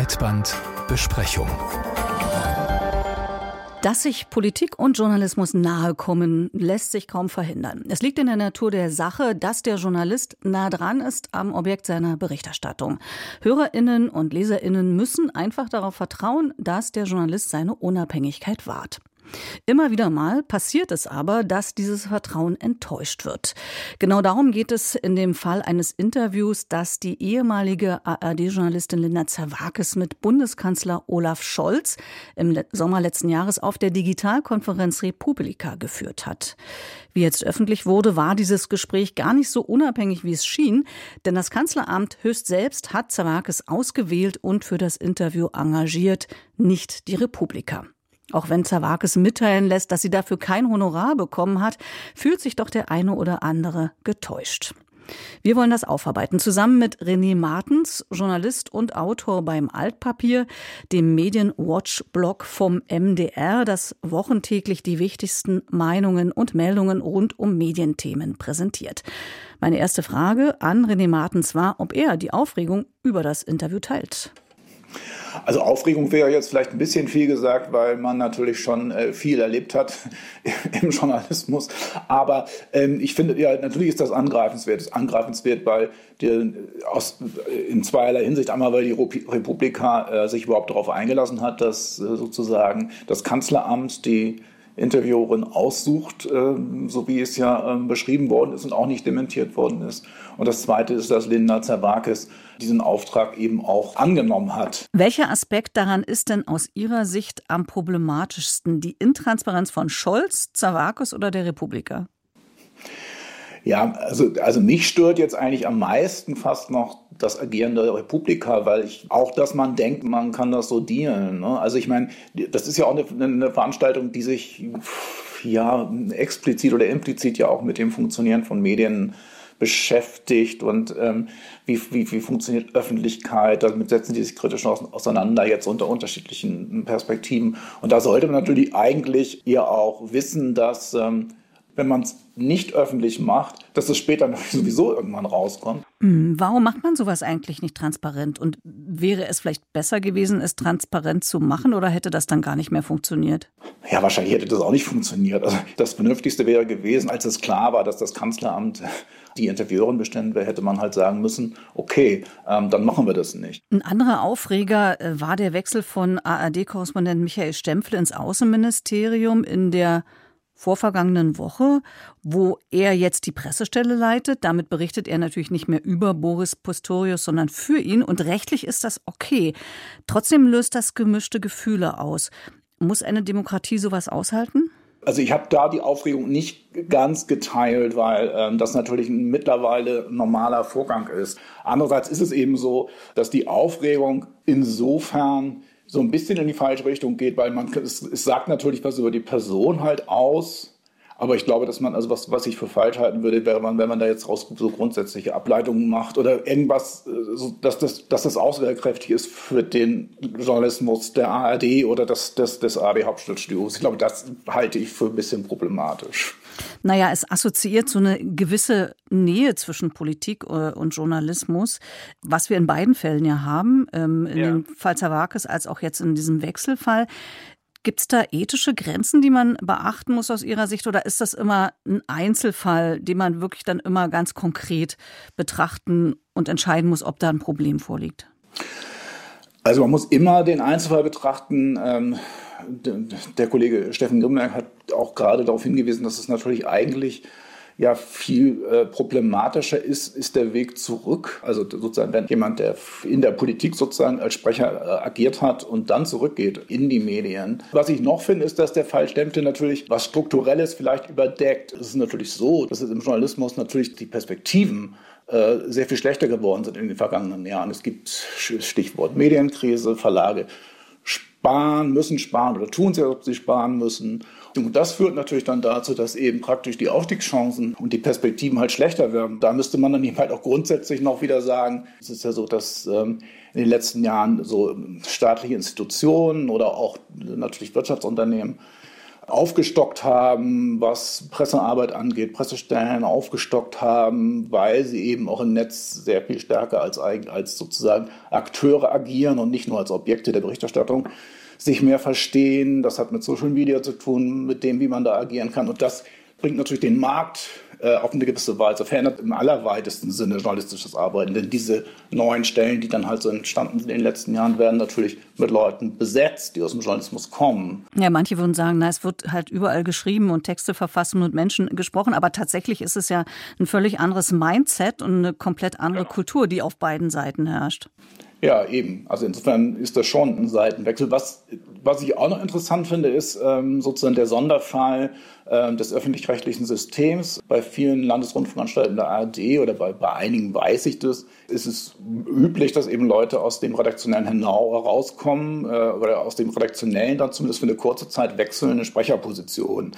Breitbandbesprechung. Dass sich Politik und Journalismus nahe kommen, lässt sich kaum verhindern. Es liegt in der Natur der Sache, dass der Journalist nah dran ist am Objekt seiner Berichterstattung. Hörerinnen und Leserinnen müssen einfach darauf vertrauen, dass der Journalist seine Unabhängigkeit wahrt. Immer wieder mal passiert es aber, dass dieses Vertrauen enttäuscht wird. Genau darum geht es in dem Fall eines Interviews, das die ehemalige ARD-Journalistin Linda Zerwakis mit Bundeskanzler Olaf Scholz im Sommer letzten Jahres auf der Digitalkonferenz Republika geführt hat. Wie jetzt öffentlich wurde, war dieses Gespräch gar nicht so unabhängig, wie es schien, denn das Kanzleramt höchst selbst hat Zerwakis ausgewählt und für das Interview engagiert, nicht die Republika. Auch wenn Zawakis mitteilen lässt, dass sie dafür kein Honorar bekommen hat, fühlt sich doch der eine oder andere getäuscht. Wir wollen das aufarbeiten, zusammen mit René Martens, Journalist und Autor beim Altpapier, dem Medienwatch-Blog vom MDR, das wochentäglich die wichtigsten Meinungen und Meldungen rund um Medienthemen präsentiert. Meine erste Frage an René Martens war, ob er die Aufregung über das Interview teilt. Also Aufregung wäre jetzt vielleicht ein bisschen viel gesagt, weil man natürlich schon äh, viel erlebt hat im Journalismus. Aber ähm, ich finde, ja, natürlich ist das angreifenswert. Das ist angreifenswert, weil die, aus, in zweierlei Hinsicht. Einmal, weil die Republika äh, sich überhaupt darauf eingelassen hat, dass äh, sozusagen das Kanzleramt die Interviewerin aussucht, ähm, so wie es ja ähm, beschrieben worden ist und auch nicht dementiert worden ist. Und das Zweite ist, dass Linda Zerwakis diesen Auftrag eben auch angenommen hat. Welcher Aspekt daran ist denn aus Ihrer Sicht am problematischsten? Die Intransparenz von Scholz, Zerwakis oder der Republiker? Ja, also, also mich stört jetzt eigentlich am meisten fast noch das Agieren der Republika, weil ich auch, dass man denkt, man kann das so dealen. Ne? Also ich meine, das ist ja auch eine, eine Veranstaltung, die sich ja explizit oder implizit ja auch mit dem Funktionieren von Medien beschäftigt und ähm, wie, wie, wie funktioniert Öffentlichkeit. Damit setzen die sich kritisch auseinander, jetzt unter unterschiedlichen Perspektiven. Und da sollte man natürlich eigentlich eher auch wissen, dass ähm, wenn man es nicht öffentlich macht, dass es später sowieso irgendwann rauskommt. Hm, warum macht man sowas eigentlich nicht transparent? Und wäre es vielleicht besser gewesen, es transparent zu machen oder hätte das dann gar nicht mehr funktioniert? Ja, wahrscheinlich hätte das auch nicht funktioniert. Also das Vernünftigste wäre gewesen, als es klar war, dass das Kanzleramt die Intervieweurin bestimmt wäre, hätte man halt sagen müssen, okay, ähm, dann machen wir das nicht. Ein anderer Aufreger äh, war der Wechsel von ARD-Korrespondent Michael Stempfle ins Außenministerium in der vorvergangenen Woche, wo er jetzt die Pressestelle leitet. Damit berichtet er natürlich nicht mehr über Boris Postorius, sondern für ihn. Und rechtlich ist das okay. Trotzdem löst das gemischte Gefühle aus. Muss eine Demokratie sowas aushalten? Also ich habe da die Aufregung nicht ganz geteilt, weil ähm, das natürlich ein mittlerweile normaler Vorgang ist. Andererseits ist es eben so, dass die Aufregung insofern so ein bisschen in die falsche Richtung geht, weil man es, es sagt natürlich was über die Person halt aus. Aber ich glaube, dass man, also was, was ich für falsch halten würde, wäre man, wenn man da jetzt raus so grundsätzliche Ableitungen macht oder irgendwas, äh, so, dass, das, dass das aussagekräftig ist für den Journalismus der ARD oder des, des, des ARD Hauptstadtstudios. Ich glaube, das halte ich für ein bisschen problematisch. Naja, es assoziiert so eine gewisse Nähe zwischen Politik äh, und Journalismus, was wir in beiden Fällen ja haben, ähm, in ja. dem Fall Zawakis als auch jetzt in diesem Wechselfall. Gibt es da ethische Grenzen, die man beachten muss aus Ihrer Sicht oder ist das immer ein Einzelfall, den man wirklich dann immer ganz konkret betrachten und entscheiden muss, ob da ein Problem vorliegt? Also man muss immer den Einzelfall betrachten. Ähm, der Kollege Steffen Grimberg hat auch gerade darauf hingewiesen, dass es natürlich eigentlich ja viel äh, problematischer ist, ist der Weg zurück. Also sozusagen, wenn jemand, der in der Politik sozusagen als Sprecher äh, agiert hat und dann zurückgeht in die Medien. Was ich noch finde, ist, dass der Fall Stempte natürlich was Strukturelles vielleicht überdeckt. Es ist natürlich so, dass es im Journalismus natürlich die Perspektiven äh, sehr viel schlechter geworden sind in den vergangenen Jahren. Es gibt Stichwort Medienkrise, Verlage sparen, müssen sparen oder tun sie, als ob sie sparen müssen. Und das führt natürlich dann dazu, dass eben praktisch die Aufstiegschancen und die Perspektiven halt schlechter werden. Da müsste man dann eben halt auch grundsätzlich noch wieder sagen, es ist ja so, dass ähm, in den letzten Jahren so staatliche Institutionen oder auch natürlich Wirtschaftsunternehmen aufgestockt haben, was Pressearbeit angeht, Pressestellen aufgestockt haben, weil sie eben auch im Netz sehr viel stärker als, als sozusagen Akteure agieren und nicht nur als Objekte der Berichterstattung sich mehr verstehen. Das hat mit Social Media zu tun, mit dem, wie man da agieren kann. Und das bringt natürlich den Markt äh, auf eine gewisse Weise, verändert im allerweitesten Sinne journalistisches Arbeiten. Denn diese neuen Stellen, die dann halt so entstanden sind in den letzten Jahren, werden natürlich mit Leuten besetzt, die aus dem Journalismus kommen. Ja, manche würden sagen, na, es wird halt überall geschrieben und Texte verfasst und mit Menschen gesprochen, aber tatsächlich ist es ja ein völlig anderes Mindset und eine komplett andere genau. Kultur, die auf beiden Seiten herrscht. Ja, eben. Also insofern ist das schon ein Seitenwechsel. Was, was ich auch noch interessant finde, ist ähm, sozusagen der Sonderfall ähm, des öffentlich-rechtlichen Systems. Bei vielen Landesrundfunkanstalten der ARD oder bei, bei einigen weiß ich das, ist es üblich, dass eben Leute aus dem redaktionellen herauskommen äh, oder aus dem redaktionellen dann zumindest für eine kurze Zeit wechseln in eine Sprecherposition.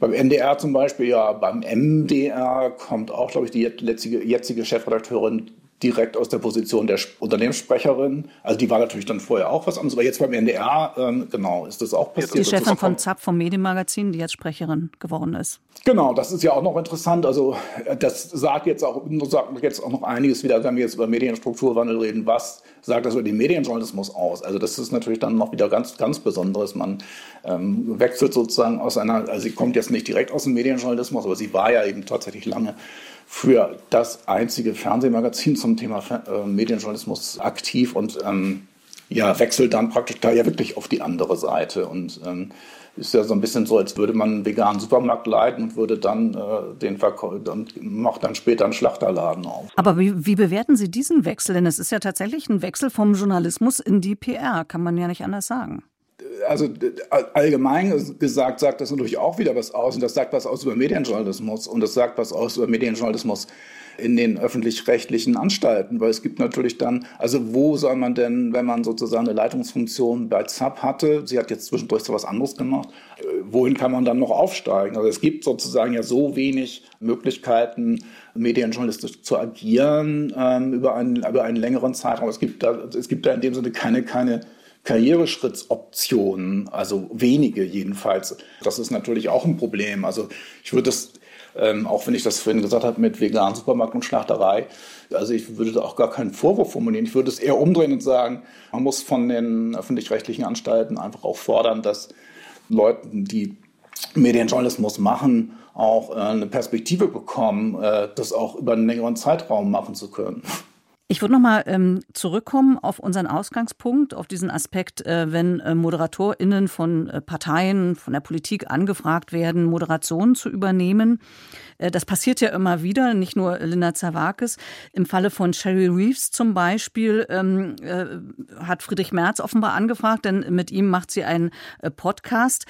Beim NDR zum Beispiel, ja, beim MDR kommt auch, glaube ich, die jetzige, jetzige Chefredakteurin direkt aus der Position der Unternehmenssprecherin. Also die war natürlich dann vorher auch was anderes, aber jetzt beim NDR, ähm, genau, ist das auch passiert. Die Chefin von ZAP vom Medienmagazin, die jetzt Sprecherin geworden ist. Genau, das ist ja auch noch interessant. Also äh, das sagt jetzt auch, sagt jetzt auch noch einiges wieder, wenn wir jetzt über Medienstrukturwandel reden. Was sagt das über den Medienjournalismus aus? Also das ist natürlich dann noch wieder ganz, ganz Besonderes. Man ähm, wechselt sozusagen aus einer, also sie kommt jetzt nicht direkt aus dem Medienjournalismus, aber sie war ja eben tatsächlich lange für das einzige Fernsehmagazin zum Thema äh, Medienjournalismus aktiv und ähm, ja, wechselt dann praktisch da ja wirklich auf die andere Seite und ähm, ist ja so ein bisschen so, als würde man einen veganen Supermarkt leiten und würde dann äh, den Verkäufer und macht dann später einen Schlachterladen auf. Aber wie, wie bewerten Sie diesen Wechsel? Denn es ist ja tatsächlich ein Wechsel vom Journalismus in die PR, kann man ja nicht anders sagen also allgemein gesagt sagt das natürlich auch wieder was aus und das sagt was aus über Medienjournalismus und das sagt was aus über Medienjournalismus in den öffentlich-rechtlichen Anstalten, weil es gibt natürlich dann, also wo soll man denn, wenn man sozusagen eine Leitungsfunktion bei ZAP hatte, sie hat jetzt zwischendurch so was anderes gemacht, äh, wohin kann man dann noch aufsteigen? Also es gibt sozusagen ja so wenig Möglichkeiten, medienjournalistisch zu agieren ähm, über, einen, über einen längeren Zeitraum. Es gibt da, es gibt da in dem Sinne keine, keine Karriereschrittsoptionen, also wenige jedenfalls. Das ist natürlich auch ein Problem. Also ich würde das, ähm, auch wenn ich das vorhin gesagt habe mit veganen Supermarkt und Schlachterei, also ich würde da auch gar keinen Vorwurf formulieren. Ich würde es eher umdrehen und sagen, man muss von den öffentlich-rechtlichen Anstalten einfach auch fordern, dass Leuten, die Medienjournalismus machen, auch äh, eine Perspektive bekommen, äh, das auch über einen längeren Zeitraum machen zu können. Ich würde nochmal ähm, zurückkommen auf unseren Ausgangspunkt, auf diesen Aspekt, äh, wenn äh, ModeratorInnen von äh, Parteien, von der Politik angefragt werden, Moderationen zu übernehmen. Äh, das passiert ja immer wieder, nicht nur Linda Zawakis. Im Falle von Sherry Reeves zum Beispiel ähm, äh, hat Friedrich Merz offenbar angefragt, denn mit ihm macht sie einen äh, Podcast.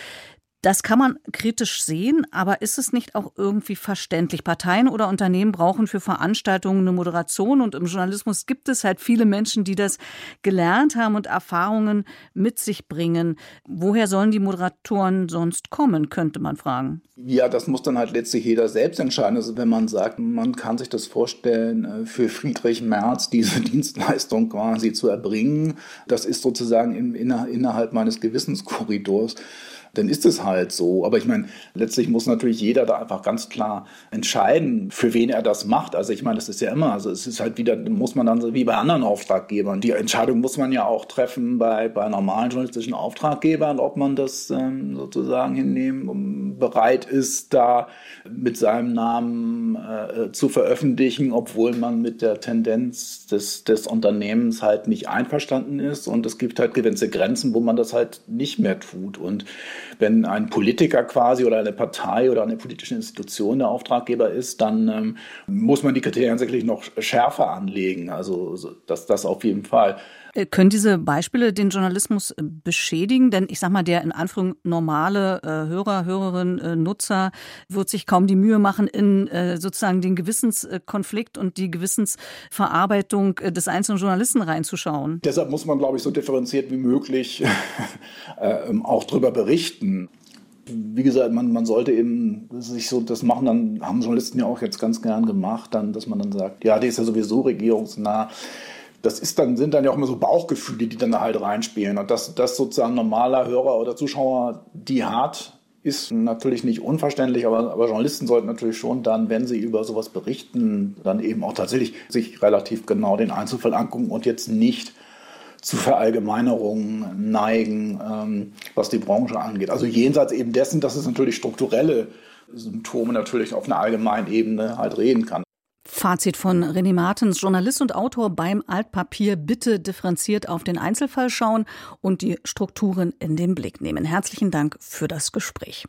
Das kann man kritisch sehen, aber ist es nicht auch irgendwie verständlich? Parteien oder Unternehmen brauchen für Veranstaltungen eine Moderation und im Journalismus gibt es halt viele Menschen, die das gelernt haben und Erfahrungen mit sich bringen. Woher sollen die Moderatoren sonst kommen, könnte man fragen. Ja, das muss dann halt letztlich jeder selbst entscheiden. Also wenn man sagt, man kann sich das vorstellen, äh, für Friedrich Merz diese Dienstleistung quasi zu erbringen, das ist sozusagen innerhalb meines Gewissenskorridors dann ist es halt so. Aber ich meine, letztlich muss natürlich jeder da einfach ganz klar entscheiden, für wen er das macht. Also ich meine, das ist ja immer, also es ist halt wieder, muss man dann so wie bei anderen Auftraggebern. Die Entscheidung muss man ja auch treffen bei, bei normalen journalistischen Auftraggebern, ob man das ähm, sozusagen hinnehmen bereit ist, da mit seinem Namen äh, zu veröffentlichen, obwohl man mit der Tendenz des, des Unternehmens halt nicht einverstanden ist. Und es gibt halt gewisse Grenzen, wo man das halt nicht mehr tut. Und wenn ein Politiker quasi oder eine Partei oder eine politische Institution der Auftraggeber ist, dann ähm, muss man die Kriterien sicherlich noch schärfer anlegen. Also das, das auf jeden Fall. Äh, können diese Beispiele den Journalismus äh, beschädigen? Denn ich sag mal, der in Anführung normale äh, Hörer, Hörerin, äh, Nutzer wird sich kaum die Mühe machen, in äh, sozusagen den Gewissenskonflikt und die Gewissensverarbeitung äh, des einzelnen Journalisten reinzuschauen. Deshalb muss man, glaube ich, so differenziert wie möglich ähm, auch darüber berichten wie gesagt, man, man sollte eben sich so das machen, dann haben Journalisten ja auch jetzt ganz gern gemacht, dann, dass man dann sagt, ja, die ist ja sowieso regierungsnah das ist dann, sind dann ja auch immer so Bauchgefühle, die dann da halt reinspielen. Und dass das sozusagen normaler Hörer oder Zuschauer die hat, ist natürlich nicht unverständlich, aber, aber, Journalisten sollten natürlich schon dann, wenn sie über sowas berichten, dann eben auch tatsächlich sich relativ genau den Einzelfall angucken und jetzt nicht zu Verallgemeinerungen neigen, ähm, was die Branche angeht. Also jenseits eben dessen, dass es natürlich strukturelle Symptome natürlich auf einer allgemeinen Ebene halt reden kann. Fazit von René Martens, Journalist und Autor beim Altpapier. Bitte differenziert auf den Einzelfall schauen und die Strukturen in den Blick nehmen. Herzlichen Dank für das Gespräch.